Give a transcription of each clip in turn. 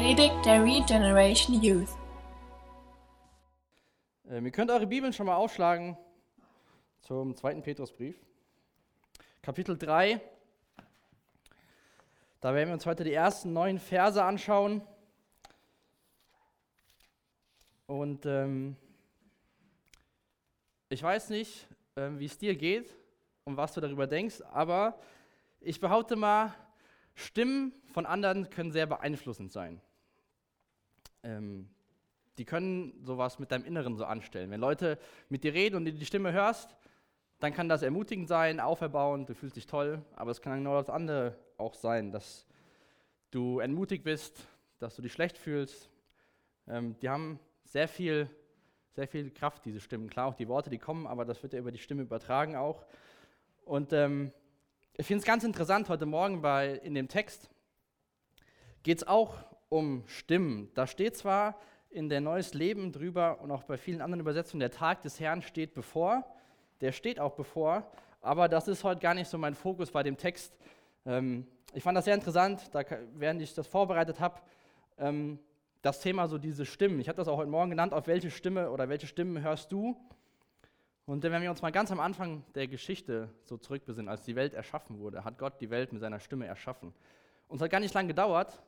Predigt der Regeneration Youth. Ähm, ihr könnt eure Bibeln schon mal aufschlagen zum zweiten Petrusbrief. Kapitel 3. Da werden wir uns heute die ersten neun Verse anschauen. Und ähm, ich weiß nicht, ähm, wie es dir geht und was du darüber denkst, aber ich behaupte mal, Stimmen von anderen können sehr beeinflussend sein. Ähm, die können sowas mit deinem Inneren so anstellen. Wenn Leute mit dir reden und du die Stimme hörst, dann kann das ermutigend sein, auferbauend, du fühlst dich toll, aber es kann genau das andere auch sein, dass du entmutigt bist, dass du dich schlecht fühlst. Ähm, die haben sehr viel, sehr viel Kraft, diese Stimmen. Klar, auch die Worte, die kommen, aber das wird ja über die Stimme übertragen auch. Und ähm, ich finde es ganz interessant, heute Morgen bei, in dem Text geht es auch um Stimmen. Da steht zwar in der Neues Leben drüber und auch bei vielen anderen Übersetzungen, der Tag des Herrn steht bevor, der steht auch bevor, aber das ist heute gar nicht so mein Fokus bei dem Text. Ähm, ich fand das sehr interessant, da, während ich das vorbereitet habe, ähm, das Thema so diese Stimmen. Ich habe das auch heute Morgen genannt, auf welche Stimme oder welche Stimmen hörst du? Und wenn wir uns mal ganz am Anfang der Geschichte so zurückbesinnen, als die Welt erschaffen wurde, hat Gott die Welt mit seiner Stimme erschaffen. Und es hat gar nicht lange gedauert,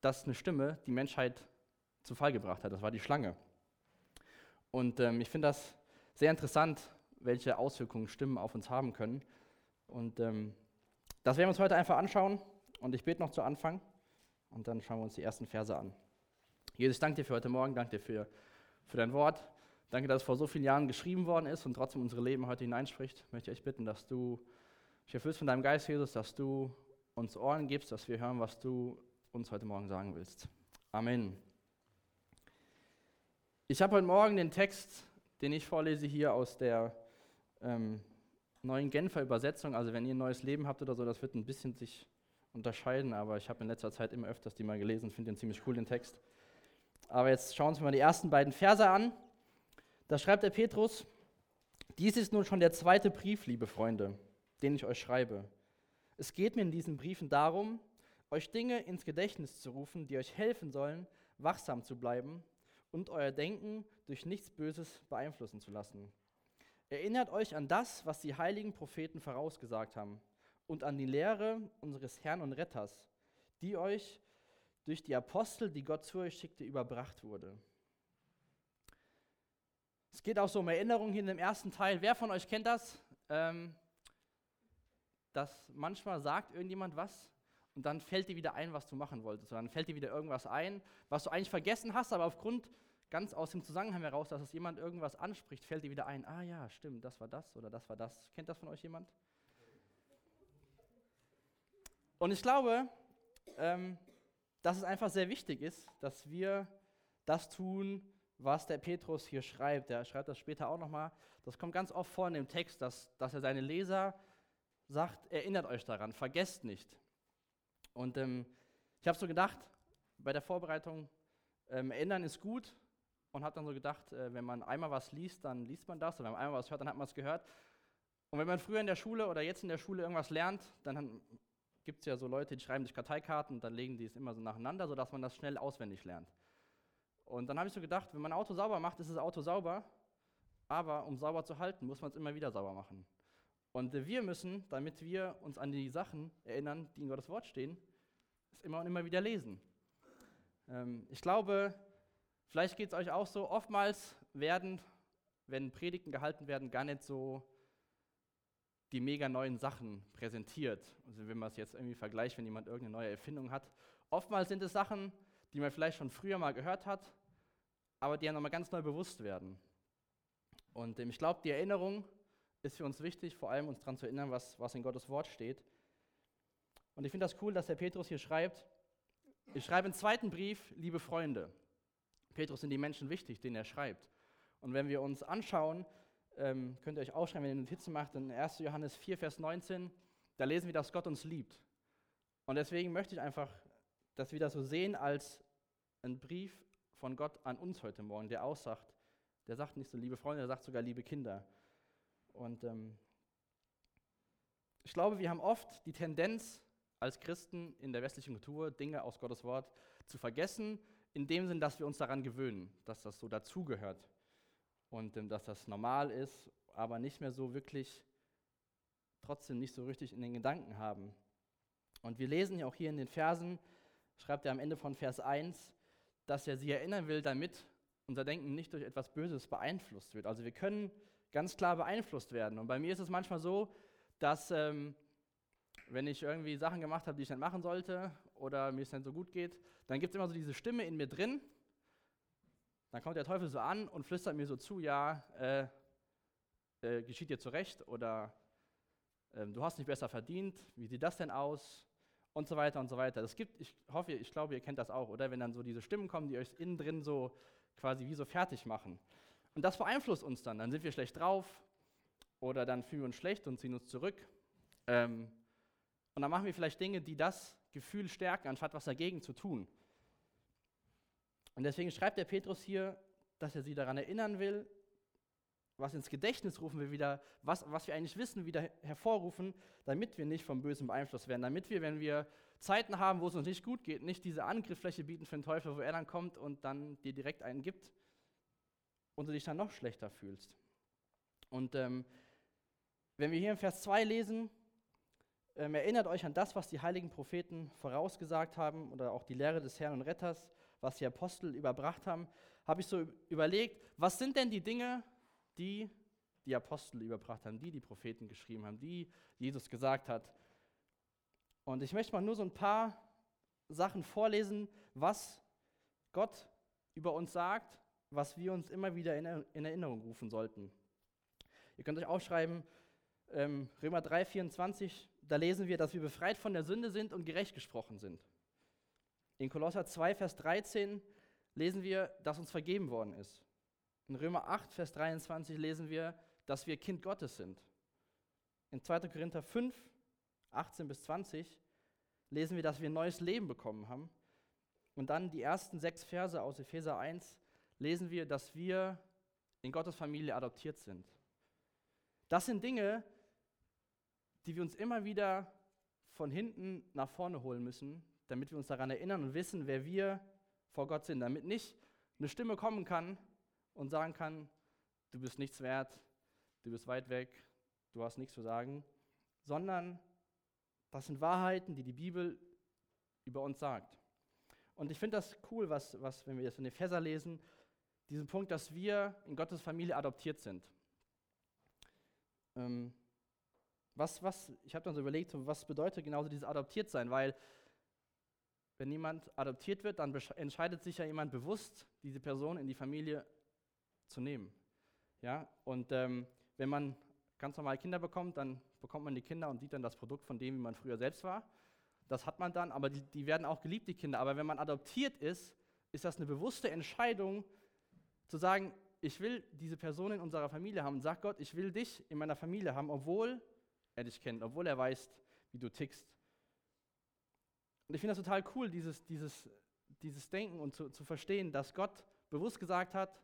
dass eine Stimme die Menschheit zu Fall gebracht hat. Das war die Schlange. Und ähm, ich finde das sehr interessant, welche Auswirkungen Stimmen auf uns haben können. Und ähm, das werden wir uns heute einfach anschauen. Und ich bete noch zu Anfang. Und dann schauen wir uns die ersten Verse an. Jesus, danke dir für heute Morgen, danke dir für, für dein Wort. Danke, dass es vor so vielen Jahren geschrieben worden ist und trotzdem unsere Leben heute hineinspricht. Ich möchte euch bitten, dass du dich erfüllst von deinem Geist, Jesus, dass du uns Ohren gibst, dass wir hören, was du uns heute Morgen sagen willst. Amen. Ich habe heute Morgen den Text, den ich vorlese, hier aus der ähm, neuen Genfer Übersetzung. Also wenn ihr ein neues Leben habt oder so, das wird ein bisschen sich unterscheiden, aber ich habe in letzter Zeit immer öfters die mal gelesen finde den ziemlich cool, den Text. Aber jetzt schauen wir uns mal die ersten beiden Verse an. Da schreibt der Petrus, dies ist nun schon der zweite Brief, liebe Freunde, den ich euch schreibe. Es geht mir in diesen Briefen darum, euch Dinge ins Gedächtnis zu rufen, die euch helfen sollen, wachsam zu bleiben und euer Denken durch nichts Böses beeinflussen zu lassen. Erinnert euch an das, was die heiligen Propheten vorausgesagt haben und an die Lehre unseres Herrn und Retters, die euch durch die Apostel, die Gott zu euch schickte, überbracht wurde. Es geht auch so um Erinnerungen hier in dem ersten Teil. Wer von euch kennt das? Ähm, dass manchmal sagt irgendjemand was und dann fällt dir wieder ein, was du machen wolltest. Und dann fällt dir wieder irgendwas ein, was du eigentlich vergessen hast, aber aufgrund ganz aus dem Zusammenhang heraus, dass es jemand irgendwas anspricht, fällt dir wieder ein, ah ja, stimmt, das war das oder das war das. Kennt das von euch jemand? Und ich glaube, ähm, dass es einfach sehr wichtig ist, dass wir das tun, was der Petrus hier schreibt. Er schreibt das später auch nochmal. Das kommt ganz oft vor in dem Text, dass, dass er seine Leser sagt, erinnert euch daran, vergesst nicht. Und ähm, ich habe so gedacht, bei der Vorbereitung, ähm, erinnern ist gut und habe dann so gedacht, äh, wenn man einmal was liest, dann liest man das und wenn man einmal was hört, dann hat man es gehört. Und wenn man früher in der Schule oder jetzt in der Schule irgendwas lernt, dann gibt es ja so Leute, die schreiben sich Karteikarten und dann legen die es immer so nacheinander, sodass man das schnell auswendig lernt. Und dann habe ich so gedacht, wenn man ein Auto sauber macht, ist das Auto sauber, aber um sauber zu halten, muss man es immer wieder sauber machen. Und wir müssen, damit wir uns an die Sachen erinnern, die in Gottes Wort stehen, es immer und immer wieder lesen. Ähm, ich glaube, vielleicht geht es euch auch so, oftmals werden, wenn Predigten gehalten werden, gar nicht so die mega neuen Sachen präsentiert. Also wenn man es jetzt irgendwie vergleicht, wenn jemand irgendeine neue Erfindung hat. Oftmals sind es Sachen, die man vielleicht schon früher mal gehört hat, aber die ja nochmal ganz neu bewusst werden. Und ähm, ich glaube, die Erinnerung ist für uns wichtig, vor allem uns daran zu erinnern, was, was in Gottes Wort steht. Und ich finde das cool, dass der Petrus hier schreibt, ich schreibe einen zweiten Brief, liebe Freunde. Petrus sind die Menschen wichtig, denen er schreibt. Und wenn wir uns anschauen, ähm, könnt ihr euch aufschreiben, wenn ihr Notizen macht, in 1. Johannes 4, Vers 19, da lesen wir, dass Gott uns liebt. Und deswegen möchte ich einfach, dass wir das so sehen als ein Brief von Gott an uns heute Morgen, der aussagt, der sagt nicht so liebe Freunde, der sagt sogar liebe Kinder. Und ähm, ich glaube, wir haben oft die Tendenz als Christen in der westlichen Kultur, Dinge aus Gottes Wort zu vergessen, in dem Sinn, dass wir uns daran gewöhnen, dass das so dazugehört und ähm, dass das normal ist, aber nicht mehr so wirklich, trotzdem nicht so richtig in den Gedanken haben. Und wir lesen ja auch hier in den Versen, schreibt er am Ende von Vers 1, dass er sie erinnern will, damit unser Denken nicht durch etwas Böses beeinflusst wird. Also wir können ganz klar beeinflusst werden. Und bei mir ist es manchmal so, dass ähm, wenn ich irgendwie Sachen gemacht habe, die ich nicht machen sollte oder mir es nicht so gut geht, dann gibt es immer so diese Stimme in mir drin. Dann kommt der Teufel so an und flüstert mir so zu, ja, äh, äh, geschieht dir zurecht oder äh, du hast nicht besser verdient, wie sieht das denn aus? Und so weiter und so weiter. Das gibt, ich hoffe, ich glaube, ihr kennt das auch, oder? Wenn dann so diese Stimmen kommen, die euch innen drin so quasi wie so fertig machen. Und das beeinflusst uns dann. Dann sind wir schlecht drauf oder dann fühlen wir uns schlecht und ziehen uns zurück. Ähm, und dann machen wir vielleicht Dinge, die das Gefühl stärken, anstatt was dagegen zu tun. Und deswegen schreibt der Petrus hier, dass er sie daran erinnern will, was ins Gedächtnis rufen wir wieder, was, was wir eigentlich wissen, wieder hervorrufen, damit wir nicht vom Bösen beeinflusst werden, damit wir, wenn wir Zeiten haben, wo es uns nicht gut geht, nicht diese Angriffsfläche bieten für den Teufel, wo er dann kommt und dann dir direkt einen gibt und du dich dann noch schlechter fühlst. Und ähm, wenn wir hier im Vers 2 lesen, ähm, erinnert euch an das, was die heiligen Propheten vorausgesagt haben oder auch die Lehre des Herrn und Retters, was die Apostel überbracht haben, habe ich so überlegt, was sind denn die Dinge, die die Apostel überbracht haben, die die Propheten geschrieben haben, die Jesus gesagt hat. Und ich möchte mal nur so ein paar Sachen vorlesen, was Gott über uns sagt, was wir uns immer wieder in Erinnerung rufen sollten. Ihr könnt euch aufschreiben, ähm, Römer 3, 24, da lesen wir, dass wir befreit von der Sünde sind und gerecht gesprochen sind. In Kolosser 2, Vers 13 lesen wir, dass uns vergeben worden ist. In Römer 8, Vers 23 lesen wir, dass wir Kind Gottes sind. In 2. Korinther 5, 18 bis 20 lesen wir, dass wir ein neues Leben bekommen haben. Und dann die ersten sechs Verse aus Epheser 1 lesen wir, dass wir in Gottes Familie adoptiert sind. Das sind Dinge, die wir uns immer wieder von hinten nach vorne holen müssen, damit wir uns daran erinnern und wissen, wer wir vor Gott sind, damit nicht eine Stimme kommen kann und sagen kann, du bist nichts wert, du bist weit weg, du hast nichts zu sagen, sondern das sind Wahrheiten, die die Bibel über uns sagt. Und ich finde das cool, was, was, wenn wir das in den Epheser lesen, diesen Punkt, dass wir in Gottes Familie adoptiert sind. Ähm, was, was, ich habe dann so überlegt, was bedeutet genauso dieses adoptiert sein, weil wenn jemand adoptiert wird, dann entscheidet sich ja jemand bewusst, diese Person in die Familie zu nehmen. Ja? Und ähm, wenn man ganz normal Kinder bekommt, dann bekommt man die Kinder und sieht dann das Produkt von dem, wie man früher selbst war. Das hat man dann, aber die, die werden auch geliebt, die Kinder. Aber wenn man adoptiert ist, ist das eine bewusste Entscheidung, zu sagen, ich will diese Person in unserer Familie haben. Sag Gott, ich will dich in meiner Familie haben, obwohl er dich kennt, obwohl er weiß, wie du tickst. Und ich finde das total cool, dieses, dieses, dieses Denken und zu, zu verstehen, dass Gott bewusst gesagt hat,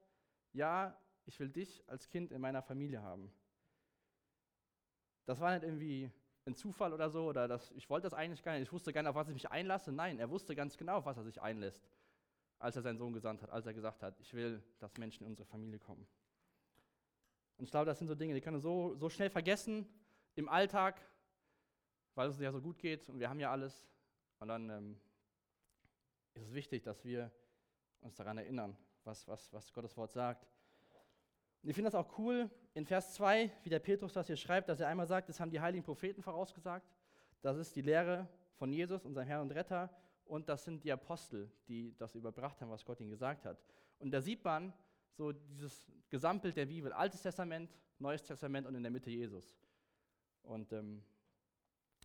ja, ich will dich als Kind in meiner Familie haben. Das war nicht irgendwie ein Zufall oder so, oder das, ich wollte das eigentlich gar nicht, ich wusste gar nicht, auf was ich mich einlasse. Nein, er wusste ganz genau, auf was er sich einlässt, als er seinen Sohn gesandt hat, als er gesagt hat, ich will, dass Menschen in unsere Familie kommen. Und ich glaube, das sind so Dinge, die können wir so, so schnell vergessen im Alltag, weil es uns ja so gut geht und wir haben ja alles. Und dann ähm, ist es wichtig, dass wir uns daran erinnern, was, was, was Gottes Wort sagt. Und ich finde das auch cool in Vers 2, wie der Petrus das hier schreibt, dass er einmal sagt, das haben die heiligen Propheten vorausgesagt. Das ist die Lehre von Jesus, unserem Herrn und Retter. Und das sind die Apostel, die das überbracht haben, was Gott ihnen gesagt hat. Und da sieht man so dieses Gesamtbild der Bibel, Altes Testament, Neues Testament und in der Mitte Jesus. Und ähm,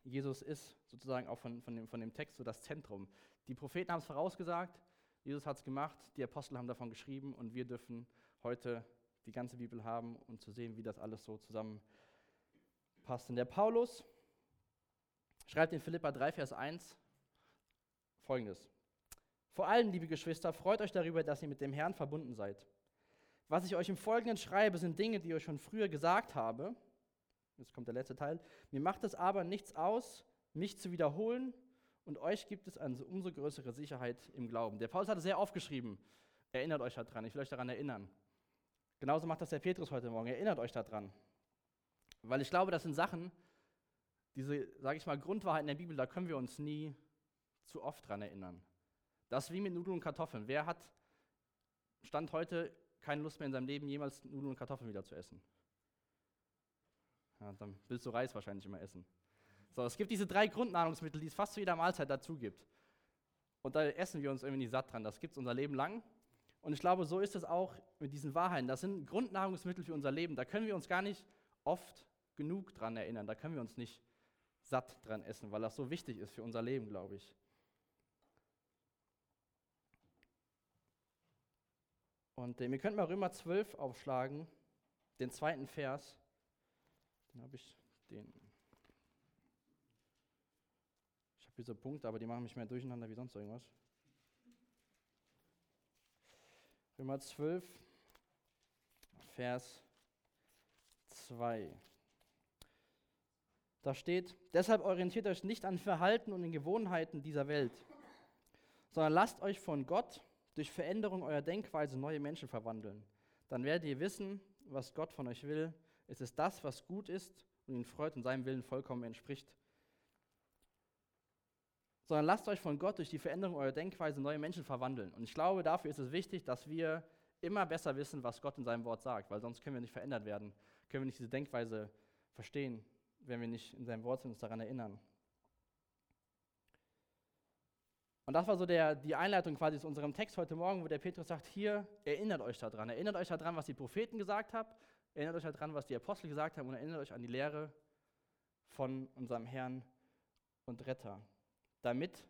Jesus ist sozusagen auch von, von, dem, von dem Text so das Zentrum. Die Propheten haben es vorausgesagt, Jesus hat es gemacht, die Apostel haben davon geschrieben und wir dürfen heute die ganze Bibel haben und zu sehen, wie das alles so zusammenpasst. Und der Paulus schreibt in Philippa 3, Vers 1 folgendes. Vor allem, liebe Geschwister, freut euch darüber, dass ihr mit dem Herrn verbunden seid. Was ich euch im Folgenden schreibe, sind Dinge, die ich euch schon früher gesagt habe. Jetzt kommt der letzte Teil. Mir macht es aber nichts aus, mich zu wiederholen und euch gibt es eine umso größere Sicherheit im Glauben. Der Paulus hat es sehr aufgeschrieben. Erinnert euch daran, ich will euch daran erinnern. Genauso macht das der Petrus heute Morgen. Erinnert euch daran. Weil ich glaube, das sind Sachen, diese, sage ich mal, Grundwahrheiten der Bibel, da können wir uns nie zu oft dran erinnern. Das ist wie mit Nudeln und Kartoffeln. Wer hat, Stand heute, keine Lust mehr in seinem Leben, jemals Nudeln und Kartoffeln wieder zu essen? Ja, dann willst du Reis wahrscheinlich immer essen. So, es gibt diese drei Grundnahrungsmittel, die es fast zu jeder Mahlzeit dazu gibt. Und da essen wir uns irgendwie nicht satt dran. Das gibt es unser Leben lang. Und ich glaube, so ist es auch mit diesen Wahrheiten. Das sind Grundnahrungsmittel für unser Leben. Da können wir uns gar nicht oft genug dran erinnern. Da können wir uns nicht satt dran essen, weil das so wichtig ist für unser Leben, glaube ich. Und äh, wir könnten mal Römer 12 aufschlagen, den zweiten Vers. Dann habe ich den. Ich habe hier so Punkte, aber die machen mich mehr durcheinander wie sonst irgendwas. Römer 12, Vers 2. Da steht, deshalb orientiert euch nicht an Verhalten und den Gewohnheiten dieser Welt, sondern lasst euch von Gott durch Veränderung eurer Denkweise neue Menschen verwandeln. Dann werdet ihr wissen, was Gott von euch will. Es ist das, was gut ist und ihn freut und seinem Willen vollkommen entspricht. Sondern lasst euch von Gott durch die Veränderung eurer Denkweise neue Menschen verwandeln. Und ich glaube, dafür ist es wichtig, dass wir immer besser wissen, was Gott in seinem Wort sagt, weil sonst können wir nicht verändert werden, können wir nicht diese Denkweise verstehen wenn wir nicht in seinem Wort sind, uns daran erinnern. Und das war so der, die Einleitung quasi zu unserem Text heute Morgen, wo der Petrus sagt, hier, erinnert euch daran. Erinnert euch daran, was die Propheten gesagt haben, erinnert euch daran, was die Apostel gesagt haben und erinnert euch an die Lehre von unserem Herrn und Retter, damit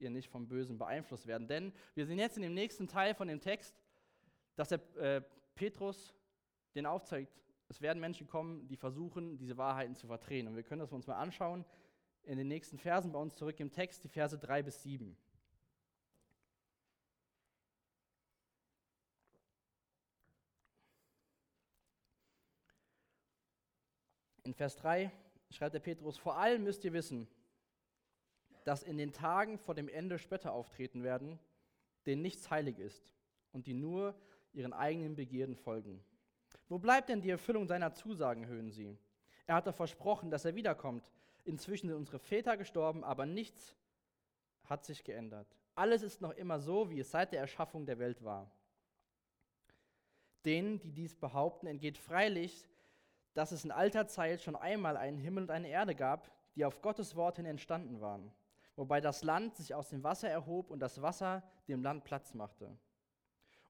ihr nicht vom Bösen beeinflusst werden. Denn wir sehen jetzt in dem nächsten Teil von dem Text, dass der äh, Petrus den aufzeigt, es werden Menschen kommen, die versuchen, diese Wahrheiten zu verdrehen. Und wir können das uns mal anschauen in den nächsten Versen bei uns zurück im Text, die Verse 3 bis 7. In Vers 3 schreibt der Petrus, vor allem müsst ihr wissen, dass in den Tagen vor dem Ende Spötter auftreten werden, denen nichts heilig ist und die nur ihren eigenen Begierden folgen. Wo bleibt denn die Erfüllung seiner Zusagen, hören sie? Er hatte versprochen, dass er wiederkommt. Inzwischen sind unsere Väter gestorben, aber nichts hat sich geändert. Alles ist noch immer so, wie es seit der Erschaffung der Welt war. Denen, die dies behaupten, entgeht freilich, dass es in alter Zeit schon einmal einen Himmel und eine Erde gab, die auf Gottes Wort hin entstanden waren, wobei das Land sich aus dem Wasser erhob und das Wasser dem Land Platz machte.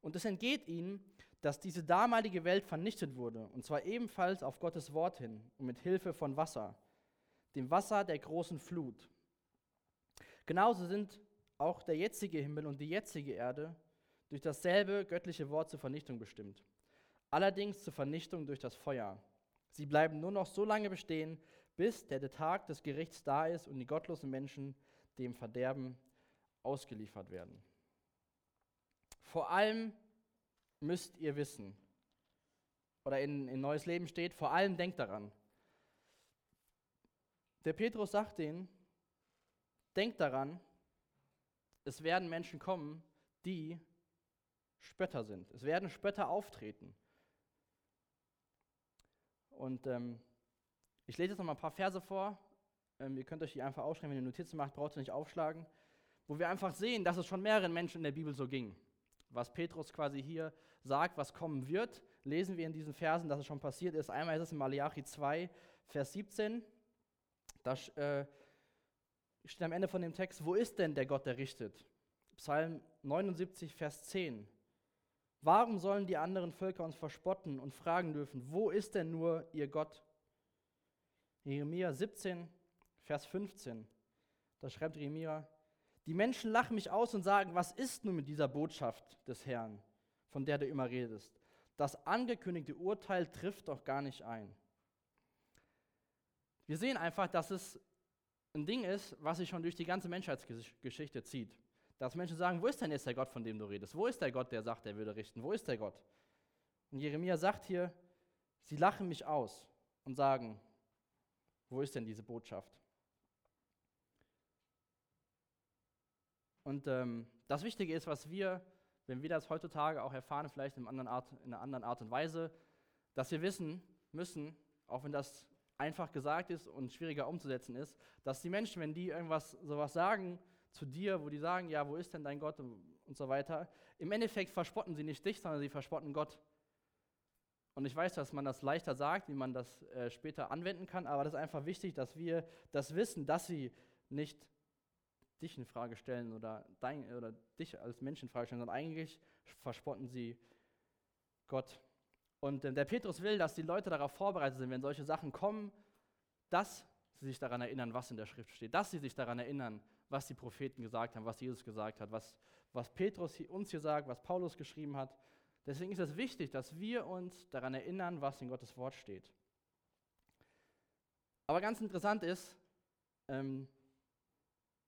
Und es entgeht ihnen, dass diese damalige Welt vernichtet wurde, und zwar ebenfalls auf Gottes Wort hin und mit Hilfe von Wasser, dem Wasser der großen Flut. Genauso sind auch der jetzige Himmel und die jetzige Erde durch dasselbe göttliche Wort zur Vernichtung bestimmt. Allerdings zur Vernichtung durch das Feuer. Sie bleiben nur noch so lange bestehen, bis der Tag des Gerichts da ist und die gottlosen Menschen dem Verderben ausgeliefert werden. Vor allem müsst ihr wissen. Oder in, in Neues Leben steht, vor allem denkt daran. Der Petrus sagt denen, denkt daran, es werden Menschen kommen, die Spötter sind. Es werden Spötter auftreten. Und ähm, ich lese jetzt noch mal ein paar Verse vor. Ähm, ihr könnt euch die einfach aufschreiben, wenn ihr Notizen macht, braucht ihr nicht aufschlagen. Wo wir einfach sehen, dass es schon mehreren Menschen in der Bibel so ging. Was Petrus quasi hier sagt, was kommen wird, lesen wir in diesen Versen, dass es schon passiert ist. Einmal ist es in Malachi 2, Vers 17. Da äh, steht am Ende von dem Text, wo ist denn der Gott, der richtet? Psalm 79, Vers 10. Warum sollen die anderen Völker uns verspotten und fragen dürfen, wo ist denn nur ihr Gott? Jeremia 17, Vers 15. Da schreibt Jeremia, die Menschen lachen mich aus und sagen, was ist nun mit dieser Botschaft des Herrn? von der du immer redest. Das angekündigte Urteil trifft doch gar nicht ein. Wir sehen einfach, dass es ein Ding ist, was sich schon durch die ganze Menschheitsgeschichte zieht. Dass Menschen sagen, wo ist denn jetzt der Gott, von dem du redest? Wo ist der Gott, der sagt, er würde richten? Wo ist der Gott? Und Jeremia sagt hier, sie lachen mich aus und sagen, wo ist denn diese Botschaft? Und ähm, das Wichtige ist, was wir, wenn wir das heutzutage auch erfahren, vielleicht in, anderen Art, in einer anderen Art und Weise, dass wir wissen müssen, auch wenn das einfach gesagt ist und schwieriger umzusetzen ist, dass die Menschen, wenn die irgendwas sowas sagen zu dir, wo die sagen, ja, wo ist denn dein Gott und, so weiter, im Endeffekt verspotten sie nicht dich, sondern sie verspotten Gott. Und ich weiß, dass man das leichter sagt, wie man das äh, später anwenden kann, aber das ist einfach wichtig, dass wir das wissen, dass sie nicht dich in Frage stellen oder, dein, oder dich als Mensch in Frage stellen, sondern eigentlich verspotten sie Gott. Und äh, der Petrus will, dass die Leute darauf vorbereitet sind, wenn solche Sachen kommen, dass sie sich daran erinnern, was in der Schrift steht, dass sie sich daran erinnern, was die Propheten gesagt haben, was Jesus gesagt hat, was, was Petrus uns hier sagt, was Paulus geschrieben hat. Deswegen ist es wichtig, dass wir uns daran erinnern, was in Gottes Wort steht. Aber ganz interessant ist, ähm,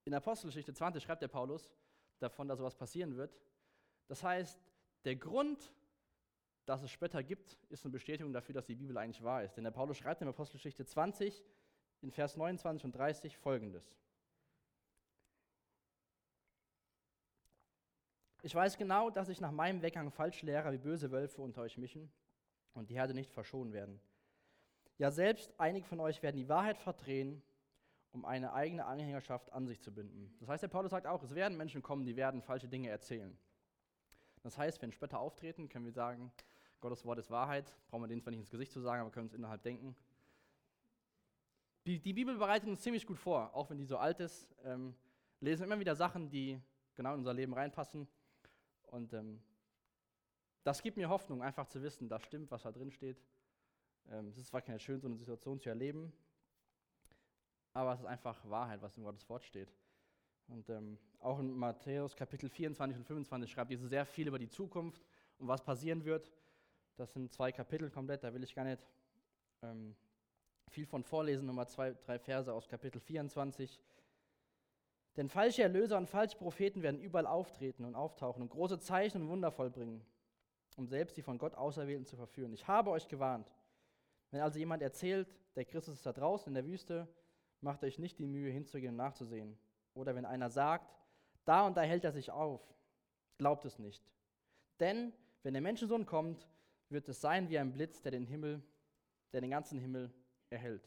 in Apostelgeschichte 20 schreibt der Paulus davon, dass sowas passieren wird. Das heißt, der Grund, dass es später gibt, ist eine Bestätigung dafür, dass die Bibel eigentlich wahr ist. Denn der Paulus schreibt in Apostelgeschichte 20 in Vers 29 und 30 folgendes. Ich weiß genau, dass ich nach meinem Weggang Falschlehrer wie böse Wölfe unter euch mischen und die Herde nicht verschonen werden. Ja, selbst einige von euch werden die Wahrheit verdrehen, um eine eigene Anhängerschaft an sich zu binden. Das heißt, der Paulus sagt auch, es werden Menschen kommen, die werden falsche Dinge erzählen. Das heißt, wenn Spötter auftreten, können wir sagen, Gottes Wort ist Wahrheit, brauchen wir denen zwar nicht ins Gesicht zu sagen, aber können uns innerhalb denken. Die, die Bibel bereitet uns ziemlich gut vor, auch wenn die so alt ist, ähm, lesen immer wieder Sachen, die genau in unser Leben reinpassen. Und ähm, das gibt mir Hoffnung, einfach zu wissen, das stimmt, was da drin steht. Ähm, es ist zwar keine schön, so eine Situation zu erleben, aber es ist einfach Wahrheit, was in Gottes Wort steht. Und ähm, auch in Matthäus Kapitel 24 und 25 schreibt Jesus sehr viel über die Zukunft und was passieren wird. Das sind zwei Kapitel komplett, da will ich gar nicht ähm, viel von vorlesen. Nochmal zwei, drei Verse aus Kapitel 24. Denn falsche Erlöser und falsche Propheten werden überall auftreten und auftauchen und große Zeichen und Wunder vollbringen, um selbst die von Gott Auserwählten zu verführen. Ich habe euch gewarnt. Wenn also jemand erzählt, der Christus ist da draußen in der Wüste, macht euch nicht die Mühe hinzugehen und nachzusehen. Oder wenn einer sagt, da und da hält er sich auf, glaubt es nicht. Denn wenn der Menschensohn kommt, wird es sein wie ein Blitz, der den Himmel, der den ganzen Himmel erhält.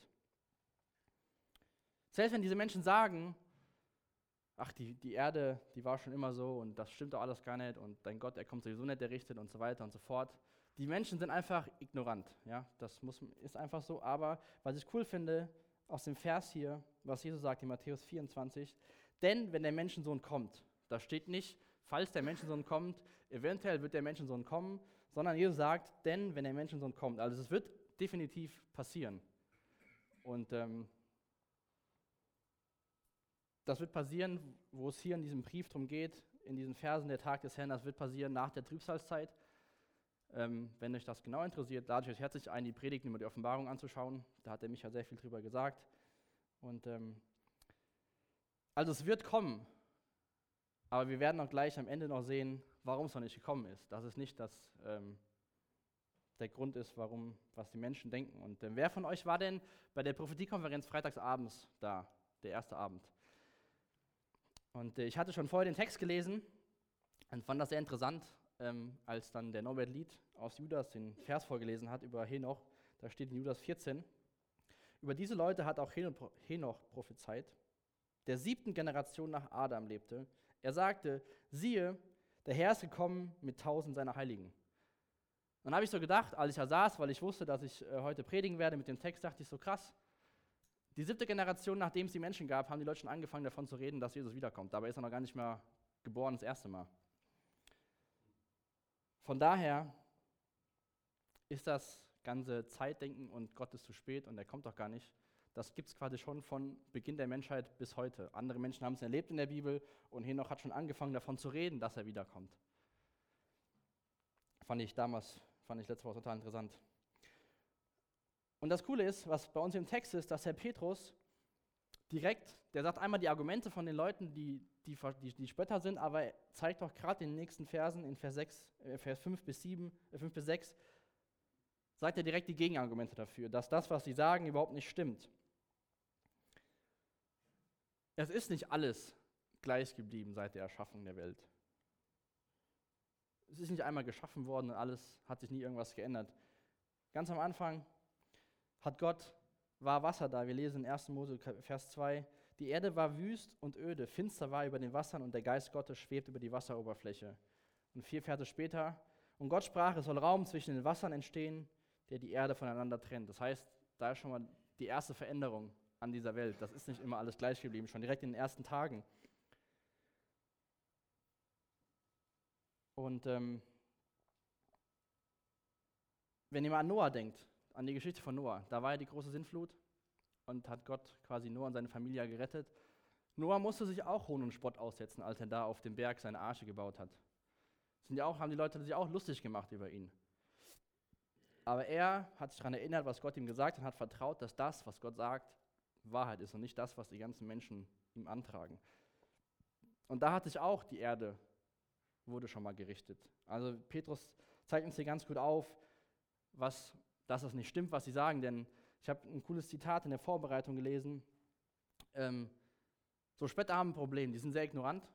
Selbst wenn diese Menschen sagen, ach, die, die Erde, die war schon immer so und das stimmt doch alles gar nicht und dein Gott, er kommt sowieso nicht errichtet und so weiter und so fort. Die Menschen sind einfach ignorant, ja, das muss, ist einfach so. Aber was ich cool finde aus dem Vers hier, was Jesus sagt in Matthäus 24, denn wenn der Menschensohn kommt, da steht nicht, falls der Menschensohn kommt, eventuell wird der Menschensohn kommen, sondern Jesus sagt, denn wenn der Menschensohn kommt. Also es wird definitiv passieren. Und ähm, das wird passieren, wo es hier in diesem Brief darum geht, in diesen Versen der Tag des Herrn, das wird passieren nach der Trübsalzeit. Ähm, wenn euch das genau interessiert, lade ich euch herzlich ein, die Predigten über die Offenbarung anzuschauen. Da hat er mich ja sehr viel drüber gesagt. Und ähm, also es wird kommen, aber wir werden auch gleich am Ende noch sehen, warum es noch nicht gekommen ist. Dass es nicht das, ähm, der Grund ist, warum, was die Menschen denken. Und äh, wer von euch war denn bei der Prophetiekonferenz freitagsabends da, der erste Abend? Und äh, ich hatte schon vorher den Text gelesen und fand das sehr interessant, ähm, als dann der Norbert Lied aus Judas den Vers vorgelesen hat über Henoch. Da steht in Judas 14. Über diese Leute hat auch Henoch prophezeit, der siebten Generation nach Adam lebte. Er sagte, siehe, der Herr ist gekommen mit tausend seiner Heiligen. Dann habe ich so gedacht, als ich da saß, weil ich wusste, dass ich äh, heute predigen werde mit dem Text, dachte ich so krass, die siebte Generation, nachdem es die Menschen gab, haben die Leute schon angefangen davon zu reden, dass Jesus wiederkommt. Dabei ist er noch gar nicht mehr geboren, das erste Mal. Von daher ist das ganze Zeitdenken und Gott ist zu spät und er kommt doch gar nicht. Das gibt es quasi schon von Beginn der Menschheit bis heute. Andere Menschen haben es erlebt in der Bibel und Henoch hat schon angefangen davon zu reden, dass er wiederkommt. Fand ich damals, fand ich letzte Woche total interessant. Und das Coole ist, was bei uns im Text ist, dass Herr Petrus direkt, der sagt einmal die Argumente von den Leuten, die, die, die, die Spötter sind, aber er zeigt doch gerade in den nächsten Versen, in Vers, 6, äh, Vers 5 bis 7, äh 5 bis 6, sagt er direkt die Gegenargumente dafür, dass das, was sie sagen, überhaupt nicht stimmt. Es ist nicht alles gleich geblieben seit der Erschaffung der Welt. Es ist nicht einmal geschaffen worden und alles hat sich nie irgendwas geändert. Ganz am Anfang hat Gott, war Wasser da. Wir lesen in 1. Mose Vers 2. Die Erde war wüst und öde, finster war über den Wassern und der Geist Gottes schwebt über die Wasseroberfläche. Und vier Verse später, und Gott sprach, es soll Raum zwischen den Wassern entstehen, der die Erde voneinander trennt. Das heißt, da ist schon mal die erste Veränderung an dieser Welt. Das ist nicht immer alles gleich geblieben, schon direkt in den ersten Tagen. Und ähm, wenn ihr mal an Noah denkt, an die Geschichte von Noah, da war ja die große Sintflut und hat Gott quasi Noah und seine Familie gerettet. Noah musste sich auch Hohn und Spott aussetzen, als er da auf dem Berg seine Arche gebaut hat. Sind ja auch, haben die Leute sich auch lustig gemacht über ihn. Aber er hat sich daran erinnert, was Gott ihm gesagt hat und hat vertraut, dass das, was Gott sagt, Wahrheit ist und nicht das, was die ganzen Menschen ihm antragen. Und da hat sich auch die Erde, wurde schon mal gerichtet. Also Petrus zeigt uns hier ganz gut auf, was, dass es nicht stimmt, was sie sagen, denn ich habe ein cooles Zitat in der Vorbereitung gelesen. Ähm, so Spötter haben ein Problem, die sind sehr ignorant.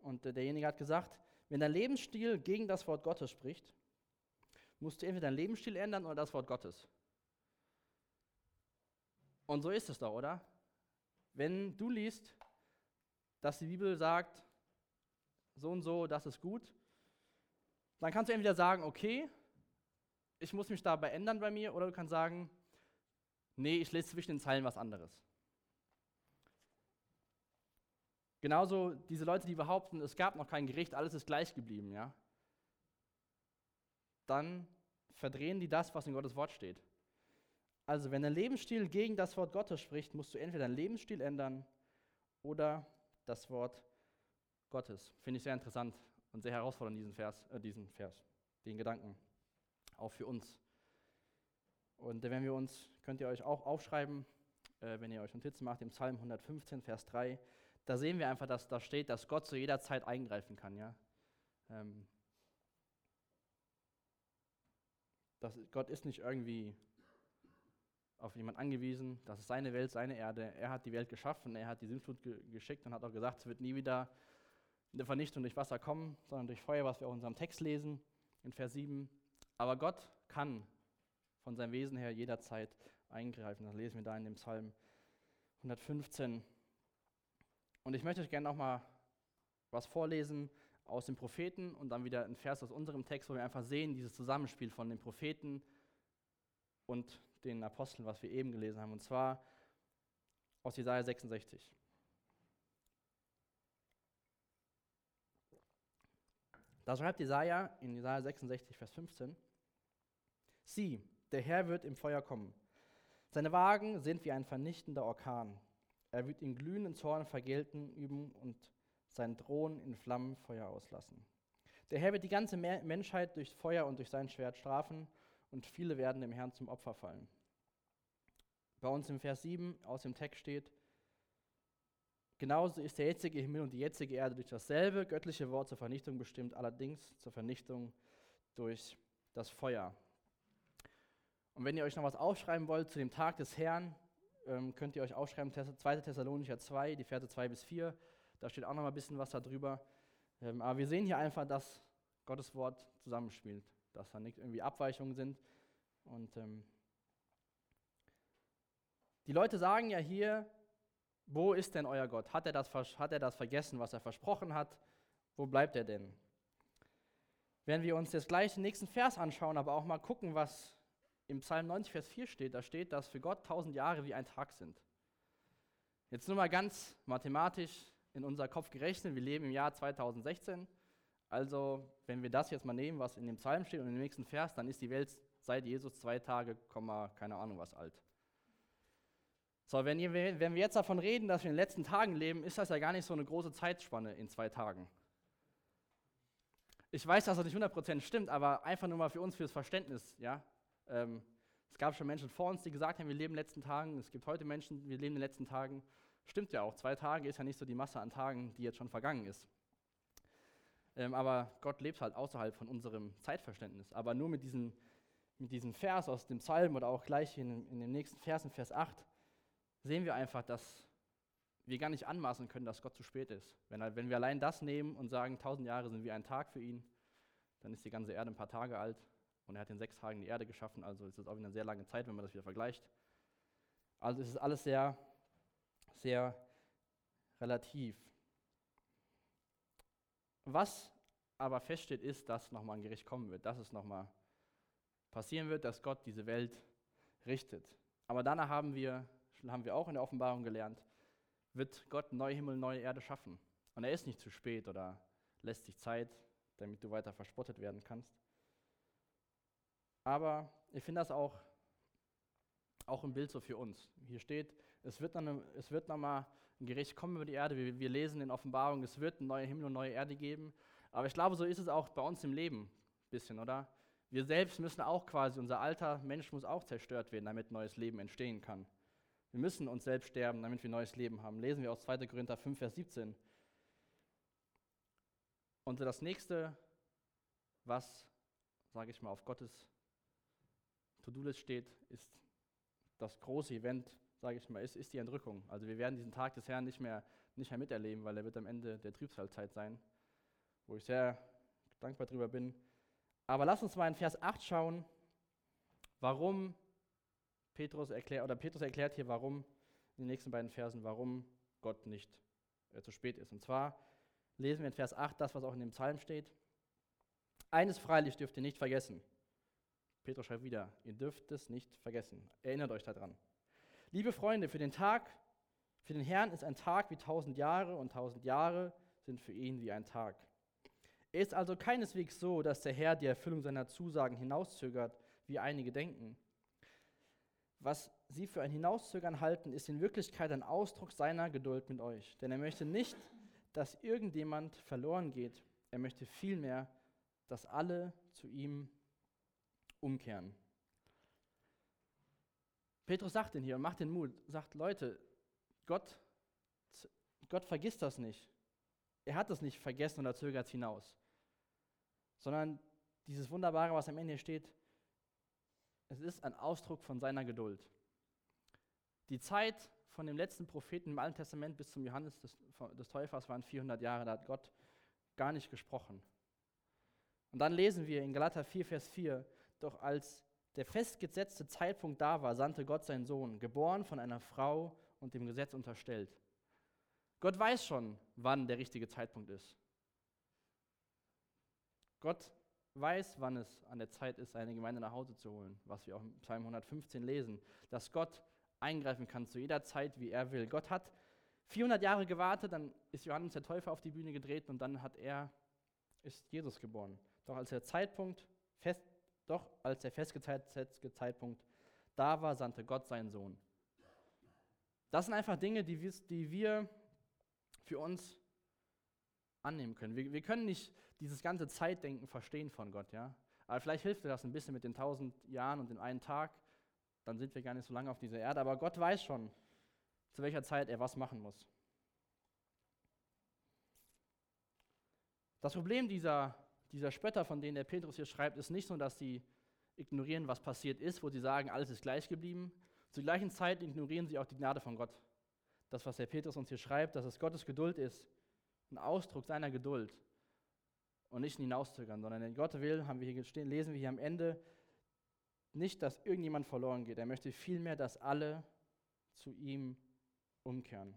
Und äh, derjenige hat gesagt, wenn dein Lebensstil gegen das Wort Gottes spricht, musst du entweder deinen Lebensstil ändern oder das Wort Gottes. Und so ist es doch, oder? Wenn du liest, dass die Bibel sagt, so und so, das ist gut, dann kannst du entweder sagen, okay, ich muss mich dabei ändern bei mir, oder du kannst sagen, nee, ich lese zwischen den Zeilen was anderes. Genauso diese Leute, die behaupten, es gab noch kein Gericht, alles ist gleich geblieben, ja dann verdrehen die das, was in Gottes Wort steht. Also wenn dein Lebensstil gegen das Wort Gottes spricht, musst du entweder deinen Lebensstil ändern oder das Wort Gottes. Finde ich sehr interessant und sehr herausfordernd, diesen Vers, äh, diesen Vers, den Gedanken, auch für uns. Und wenn wir uns, könnt ihr euch auch aufschreiben, äh, wenn ihr euch Notizen macht, im Psalm 115, Vers 3, da sehen wir einfach, dass da steht, dass Gott zu jeder Zeit eingreifen kann. Ja? Ähm, dass Gott ist nicht irgendwie auf jemand angewiesen, das ist seine Welt, seine Erde. Er hat die Welt geschaffen, er hat die Sintflut ge geschickt und hat auch gesagt, es wird nie wieder eine Vernichtung durch Wasser kommen, sondern durch Feuer, was wir auch in unserem Text lesen, in Vers 7. Aber Gott kann von seinem Wesen her jederzeit eingreifen. Das lesen wir da in dem Psalm 115. Und ich möchte euch gerne nochmal was vorlesen aus den Propheten und dann wieder ein Vers aus unserem Text, wo wir einfach sehen, dieses Zusammenspiel von den Propheten und den Aposteln, was wir eben gelesen haben. Und zwar aus Jesaja 66. Da schreibt Jesaja in Jesaja 66, Vers 15: Sieh, der Herr wird im Feuer kommen. Seine Wagen sind wie ein vernichtender Orkan. Er wird in glühenden Zorn vergelten üben und sein Thron in Flammenfeuer auslassen. Der Herr wird die ganze Menschheit durch Feuer und durch sein Schwert strafen und viele werden dem Herrn zum Opfer fallen. Bei uns im Vers 7 aus dem Text steht, genauso ist der jetzige Himmel und die jetzige Erde durch dasselbe göttliche Wort zur Vernichtung bestimmt, allerdings zur Vernichtung durch das Feuer. Und wenn ihr euch noch was aufschreiben wollt zu dem Tag des Herrn, ähm, könnt ihr euch aufschreiben, 2. Thessalonicher 2, die Verse 2 bis 4. Da steht auch noch mal ein bisschen was darüber. Ähm, aber wir sehen hier einfach, dass Gottes Wort zusammenspielt, dass da nicht irgendwie Abweichungen sind. Und ähm, die Leute sagen ja hier, wo ist denn euer Gott? Hat er, das, hat er das vergessen, was er versprochen hat? Wo bleibt er denn? Wenn wir uns jetzt gleich den nächsten Vers anschauen, aber auch mal gucken, was im Psalm 90, Vers 4 steht, da steht, dass für Gott tausend Jahre wie ein Tag sind. Jetzt nur mal ganz mathematisch in unser Kopf gerechnet. Wir leben im Jahr 2016. Also, wenn wir das jetzt mal nehmen, was in dem Psalm steht und im nächsten Vers, dann ist die Welt seit Jesus zwei Tage, keine Ahnung was alt. So, wenn, ihr, wenn wir jetzt davon reden, dass wir in den letzten Tagen leben, ist das ja gar nicht so eine große Zeitspanne in zwei Tagen. Ich weiß, dass das nicht 100% stimmt, aber einfach nur mal für uns, fürs Verständnis. Ja? Ähm, es gab schon Menschen vor uns, die gesagt haben, wir leben in den letzten Tagen. Es gibt heute Menschen, wir leben in den letzten Tagen. Stimmt ja auch, zwei Tage ist ja nicht so die Masse an Tagen, die jetzt schon vergangen ist. Ähm, aber Gott lebt halt außerhalb von unserem Zeitverständnis. Aber nur mit diesem, mit diesem Vers aus dem Psalm oder auch gleich in, in dem nächsten Vers, in Vers 8, sehen wir einfach, dass wir gar nicht anmaßen können, dass Gott zu spät ist. Wenn, wenn wir allein das nehmen und sagen, tausend Jahre sind wie ein Tag für ihn, dann ist die ganze Erde ein paar Tage alt und er hat in sechs Tagen die Erde geschaffen, also ist das auch wieder eine sehr lange Zeit, wenn man das wieder vergleicht. Also es ist alles sehr, sehr relativ. Was aber feststeht, ist, dass nochmal ein Gericht kommen wird, dass es nochmal passieren wird, dass Gott diese Welt richtet. Aber danach haben wir, haben wir auch in der Offenbarung gelernt, wird Gott neue Himmel, neue Erde schaffen. Und er ist nicht zu spät oder lässt sich Zeit, damit du weiter verspottet werden kannst. Aber ich finde das auch, auch ein Bild so für uns. Hier steht, es wird, dann, es wird nochmal ein Gericht kommen über die Erde. Wir, wir lesen in Offenbarung, es wird einen neuen Himmel und neue Erde geben. Aber ich glaube, so ist es auch bei uns im Leben ein bisschen, oder? Wir selbst müssen auch quasi, unser alter Mensch muss auch zerstört werden, damit neues Leben entstehen kann. Wir müssen uns selbst sterben, damit wir neues Leben haben. Lesen wir aus 2. Korinther 5, Vers 17. Und das nächste, was, sage ich mal, auf Gottes To-Do-List steht, ist das große Event, sage ich mal, ist, ist die Entrückung. Also wir werden diesen Tag des Herrn nicht mehr, nicht mehr miterleben, weil er wird am Ende der Trübsalzeit sein, wo ich sehr dankbar drüber bin. Aber lass uns mal in Vers 8 schauen, warum Petrus erklärt, oder Petrus erklärt hier, warum, in den nächsten beiden Versen, warum Gott nicht äh, zu spät ist. Und zwar lesen wir in Vers 8 das, was auch in dem Psalm steht. Eines freilich dürft ihr nicht vergessen. Petrus schreibt wieder, ihr dürft es nicht vergessen. Erinnert euch daran. Liebe Freunde, für den Tag, für den Herrn ist ein Tag wie tausend Jahre und tausend Jahre sind für ihn wie ein Tag. Es ist also keineswegs so, dass der Herr die Erfüllung seiner Zusagen hinauszögert, wie einige denken. Was sie für ein Hinauszögern halten, ist in Wirklichkeit ein Ausdruck seiner Geduld mit euch. Denn er möchte nicht, dass irgendjemand verloren geht. Er möchte vielmehr, dass alle zu ihm umkehren. Petrus sagt ihn hier und macht den Mut, sagt, Leute, Gott, Gott vergisst das nicht. Er hat das nicht vergessen oder zögert hinaus. Sondern dieses Wunderbare, was am Ende steht, es ist ein Ausdruck von seiner Geduld. Die Zeit von dem letzten Propheten im Alten Testament bis zum Johannes des, des Täufers waren 400 Jahre, da hat Gott gar nicht gesprochen. Und dann lesen wir in Galater 4, Vers 4, doch als der festgesetzte Zeitpunkt da war, sandte Gott seinen Sohn, geboren von einer Frau und dem Gesetz unterstellt. Gott weiß schon, wann der richtige Zeitpunkt ist. Gott weiß, wann es an der Zeit ist, seine Gemeinde nach Hause zu holen, was wir auch im Psalm 115 lesen, dass Gott eingreifen kann zu jeder Zeit, wie er will. Gott hat 400 Jahre gewartet, dann ist Johannes der Täufer auf die Bühne gedreht und dann hat er, ist Jesus geboren. Doch als der Zeitpunkt fest, doch als der festgesetzte Zeitpunkt da war, sandte Gott seinen Sohn. Das sind einfach Dinge, die wir, die wir für uns annehmen können. Wir, wir können nicht dieses ganze Zeitdenken verstehen von Gott, ja. Aber vielleicht hilft dir das ein bisschen mit den tausend Jahren und dem einen Tag. Dann sind wir gar nicht so lange auf dieser Erde. Aber Gott weiß schon, zu welcher Zeit er was machen muss. Das Problem dieser, dieser Spötter, von denen der Petrus hier schreibt, ist nicht so, dass sie ignorieren, was passiert ist, wo sie sagen, alles ist gleich geblieben. Zur gleichen Zeit ignorieren sie auch die Gnade von Gott. Das, was der Petrus uns hier schreibt, dass es Gottes Geduld ist, ein Ausdruck seiner Geduld und nicht hinauszögern, sondern wenn Gott will, haben wir hier stehen, lesen wir hier am Ende, nicht, dass irgendjemand verloren geht. Er möchte vielmehr, dass alle zu ihm umkehren.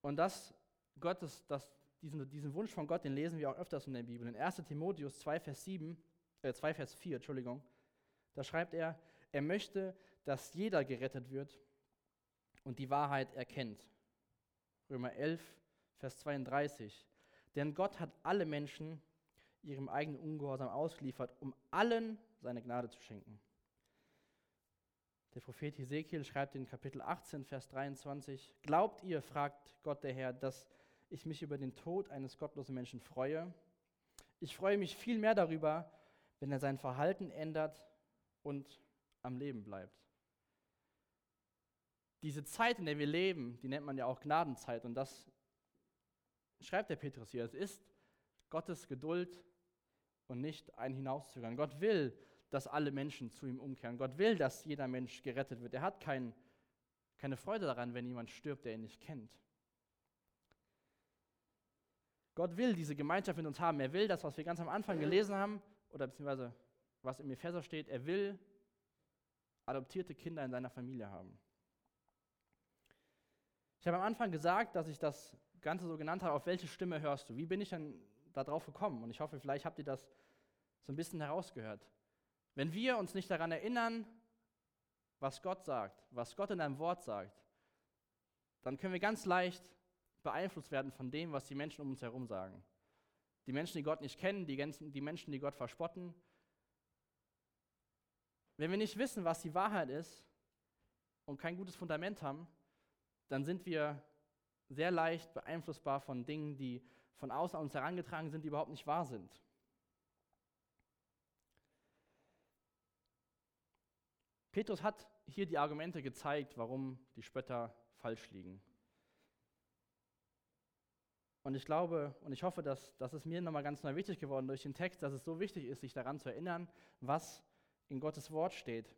Und das, Gottes, das, diesen, diesen Wunsch von Gott, den lesen wir auch öfters in der Bibel. In 1 Timotheus 2, Vers 7, äh 2, Vers 4, Entschuldigung, da schreibt er, er möchte, dass jeder gerettet wird und die Wahrheit erkennt. Römer 11, Vers 32. Denn Gott hat alle Menschen ihrem eigenen Ungehorsam ausgeliefert, um allen seine Gnade zu schenken. Der Prophet Hesekiel schreibt in Kapitel 18, Vers 23, Glaubt ihr, fragt Gott der Herr, dass ich mich über den Tod eines gottlosen Menschen freue? Ich freue mich viel mehr darüber, wenn er sein Verhalten ändert und am Leben bleibt. Diese Zeit, in der wir leben, die nennt man ja auch Gnadenzeit und das schreibt der Petrus hier, es ist Gottes Geduld und nicht ein Hinauszögern. Gott will, dass alle Menschen zu ihm umkehren. Gott will, dass jeder Mensch gerettet wird. Er hat kein, keine Freude daran, wenn jemand stirbt, der ihn nicht kennt. Gott will diese Gemeinschaft mit uns haben. Er will das, was wir ganz am Anfang gelesen haben, oder beziehungsweise was im Epheser steht, er will adoptierte Kinder in seiner Familie haben. Ich habe am Anfang gesagt, dass ich das Ganze so genannt habe, auf welche Stimme hörst du? Wie bin ich denn da drauf gekommen? Und ich hoffe, vielleicht habt ihr das so ein bisschen herausgehört. Wenn wir uns nicht daran erinnern, was Gott sagt, was Gott in einem Wort sagt, dann können wir ganz leicht beeinflusst werden von dem, was die Menschen um uns herum sagen. Die Menschen, die Gott nicht kennen, die, die Menschen, die Gott verspotten. Wenn wir nicht wissen, was die Wahrheit ist und kein gutes Fundament haben, dann sind wir sehr leicht beeinflussbar von Dingen, die von außen an uns herangetragen sind, die überhaupt nicht wahr sind. Petrus hat hier die Argumente gezeigt, warum die Spötter falsch liegen. Und ich glaube und ich hoffe, dass das ist mir nochmal ganz neu wichtig geworden durch den Text, dass es so wichtig ist, sich daran zu erinnern, was in Gottes Wort steht.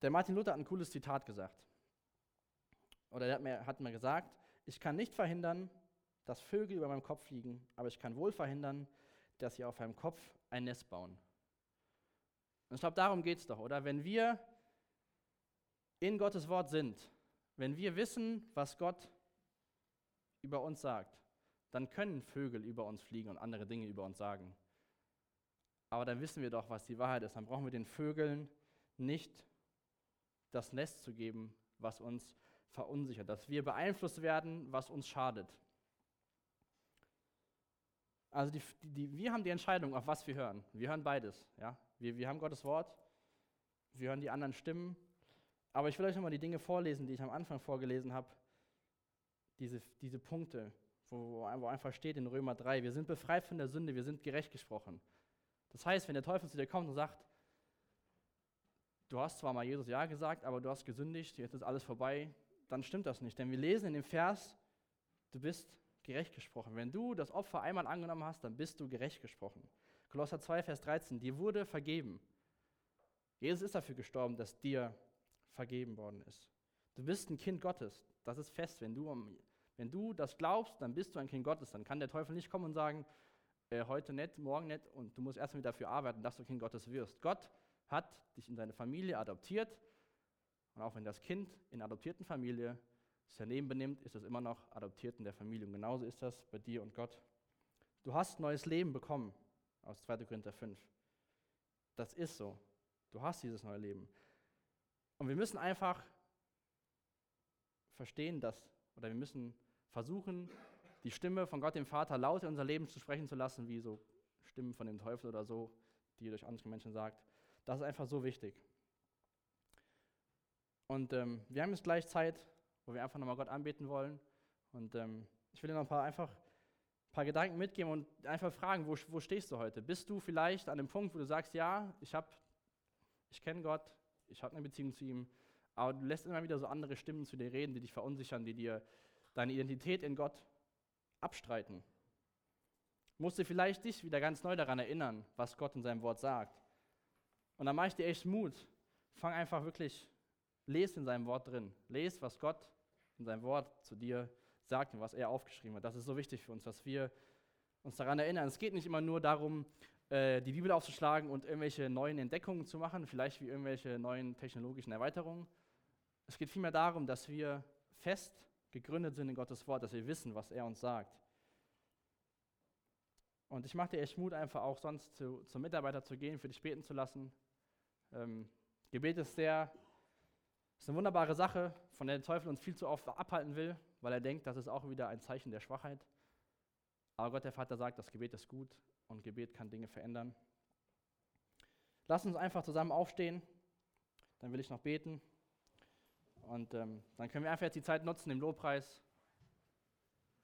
Der Martin Luther hat ein cooles Zitat gesagt. Oder er hat mir, hat mir gesagt, ich kann nicht verhindern, dass Vögel über meinem Kopf fliegen, aber ich kann wohl verhindern, dass sie auf meinem Kopf ein Nest bauen. Und ich glaube, darum geht es doch, oder? Wenn wir in Gottes Wort sind, wenn wir wissen, was Gott über uns sagt, dann können Vögel über uns fliegen und andere Dinge über uns sagen. Aber dann wissen wir doch, was die Wahrheit ist. Dann brauchen wir den Vögeln nicht das Nest zu geben, was uns verunsichert, dass wir beeinflusst werden, was uns schadet. Also die, die, wir haben die Entscheidung, auf was wir hören. Wir hören beides. Ja? Wir, wir haben Gottes Wort, wir hören die anderen Stimmen. Aber ich will euch nochmal die Dinge vorlesen, die ich am Anfang vorgelesen habe. Diese, diese Punkte, wo, wo einfach steht in Römer 3, wir sind befreit von der Sünde, wir sind gerecht gesprochen. Das heißt, wenn der Teufel zu dir kommt und sagt, du hast zwar mal Jesus Ja gesagt, aber du hast gesündigt, jetzt ist alles vorbei, dann stimmt das nicht. Denn wir lesen in dem Vers, du bist gerecht gesprochen. Wenn du das Opfer einmal angenommen hast, dann bist du gerecht gesprochen. Kolosser 2, Vers 13, dir wurde vergeben. Jesus ist dafür gestorben, dass dir vergeben worden ist. Du bist ein Kind Gottes. Das ist fest. Wenn du, wenn du das glaubst, dann bist du ein Kind Gottes. Dann kann der Teufel nicht kommen und sagen, äh, heute nicht, morgen nicht und du musst erstmal dafür arbeiten, dass du Kind Gottes wirst. Gott hat dich in seine Familie adoptiert und auch wenn das Kind in adoptierten Familie sich daneben benimmt, ist es immer noch adoptiert in der Familie. Und genauso ist das bei dir und Gott. Du hast neues Leben bekommen aus 2. Korinther 5. Das ist so. Du hast dieses neue Leben. Und wir müssen einfach verstehen, dass, oder wir müssen versuchen, die Stimme von Gott dem Vater laut in unser Leben zu sprechen zu lassen, wie so Stimmen von dem Teufel oder so, die durch andere Menschen sagt. Das ist einfach so wichtig. Und ähm, wir haben jetzt gleich Zeit, wo wir einfach nochmal Gott anbeten wollen. Und ähm, ich will dir noch ein paar einfach ein paar Gedanken mitgeben und einfach fragen, wo, wo stehst du heute? Bist du vielleicht an dem Punkt, wo du sagst, ja, ich ich kenne Gott, ich habe eine Beziehung zu ihm, aber du lässt immer wieder so andere Stimmen zu dir reden, die dich verunsichern, die dir deine Identität in Gott abstreiten. Musst du vielleicht dich wieder ganz neu daran erinnern, was Gott in seinem Wort sagt. Und dann mache ich dir echt Mut. Fang einfach wirklich lest in seinem Wort drin. Lest, was Gott in seinem Wort zu dir sagt und was er aufgeschrieben hat. Das ist so wichtig für uns, dass wir uns daran erinnern. Es geht nicht immer nur darum, äh, die Bibel aufzuschlagen und irgendwelche neuen Entdeckungen zu machen, vielleicht wie irgendwelche neuen technologischen Erweiterungen. Es geht vielmehr darum, dass wir fest gegründet sind in Gottes Wort, dass wir wissen, was er uns sagt. Und ich mache dir echt Mut, einfach auch sonst zu, zum Mitarbeiter zu gehen, für dich beten zu lassen. Ähm, Gebet ist sehr das ist eine wunderbare Sache, von der der Teufel uns viel zu oft abhalten will, weil er denkt, das ist auch wieder ein Zeichen der Schwachheit. Aber Gott der Vater sagt, das Gebet ist gut und Gebet kann Dinge verändern. Lass uns einfach zusammen aufstehen, dann will ich noch beten. Und ähm, dann können wir einfach jetzt die Zeit nutzen, im Lobpreis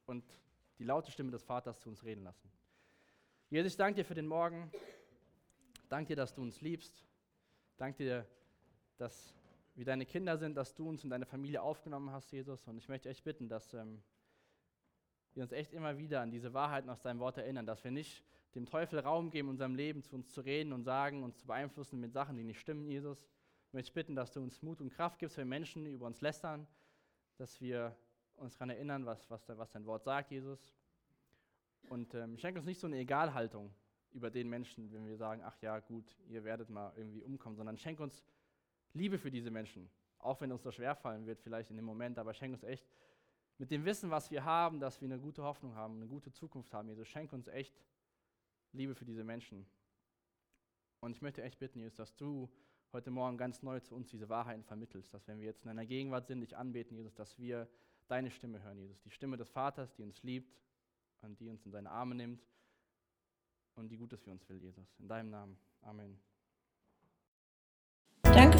und die laute Stimme des Vaters zu uns reden lassen. Jesus, ich danke dir für den Morgen. Danke dir, dass du uns liebst. Danke dir, dass wie deine Kinder sind, dass du uns in deine Familie aufgenommen hast, Jesus. Und ich möchte echt bitten, dass ähm, wir uns echt immer wieder an diese Wahrheiten aus deinem Wort erinnern, dass wir nicht dem Teufel Raum geben, in unserem Leben zu uns zu reden und sagen, uns zu beeinflussen mit Sachen, die nicht stimmen, Jesus. möchte ich bitten, dass du uns Mut und Kraft gibst, wenn Menschen über uns lästern, dass wir uns daran erinnern, was, was, was dein Wort sagt, Jesus. Und ähm, schenk uns nicht so eine Egalhaltung über den Menschen, wenn wir sagen, ach ja, gut, ihr werdet mal irgendwie umkommen, sondern schenk uns Liebe für diese Menschen. Auch wenn uns das schwerfallen wird, vielleicht in dem Moment, aber schenk uns echt mit dem Wissen, was wir haben, dass wir eine gute Hoffnung haben, eine gute Zukunft haben. Jesus, schenk uns echt Liebe für diese Menschen. Und ich möchte echt bitten, Jesus, dass du heute Morgen ganz neu zu uns diese Wahrheiten vermittelst, dass wenn wir jetzt in einer Gegenwart sind, dich anbeten, Jesus, dass wir deine Stimme hören, Jesus, die Stimme des Vaters, die uns liebt und die uns in seine Arme nimmt und die Gutes für uns will, Jesus. In deinem Namen. Amen.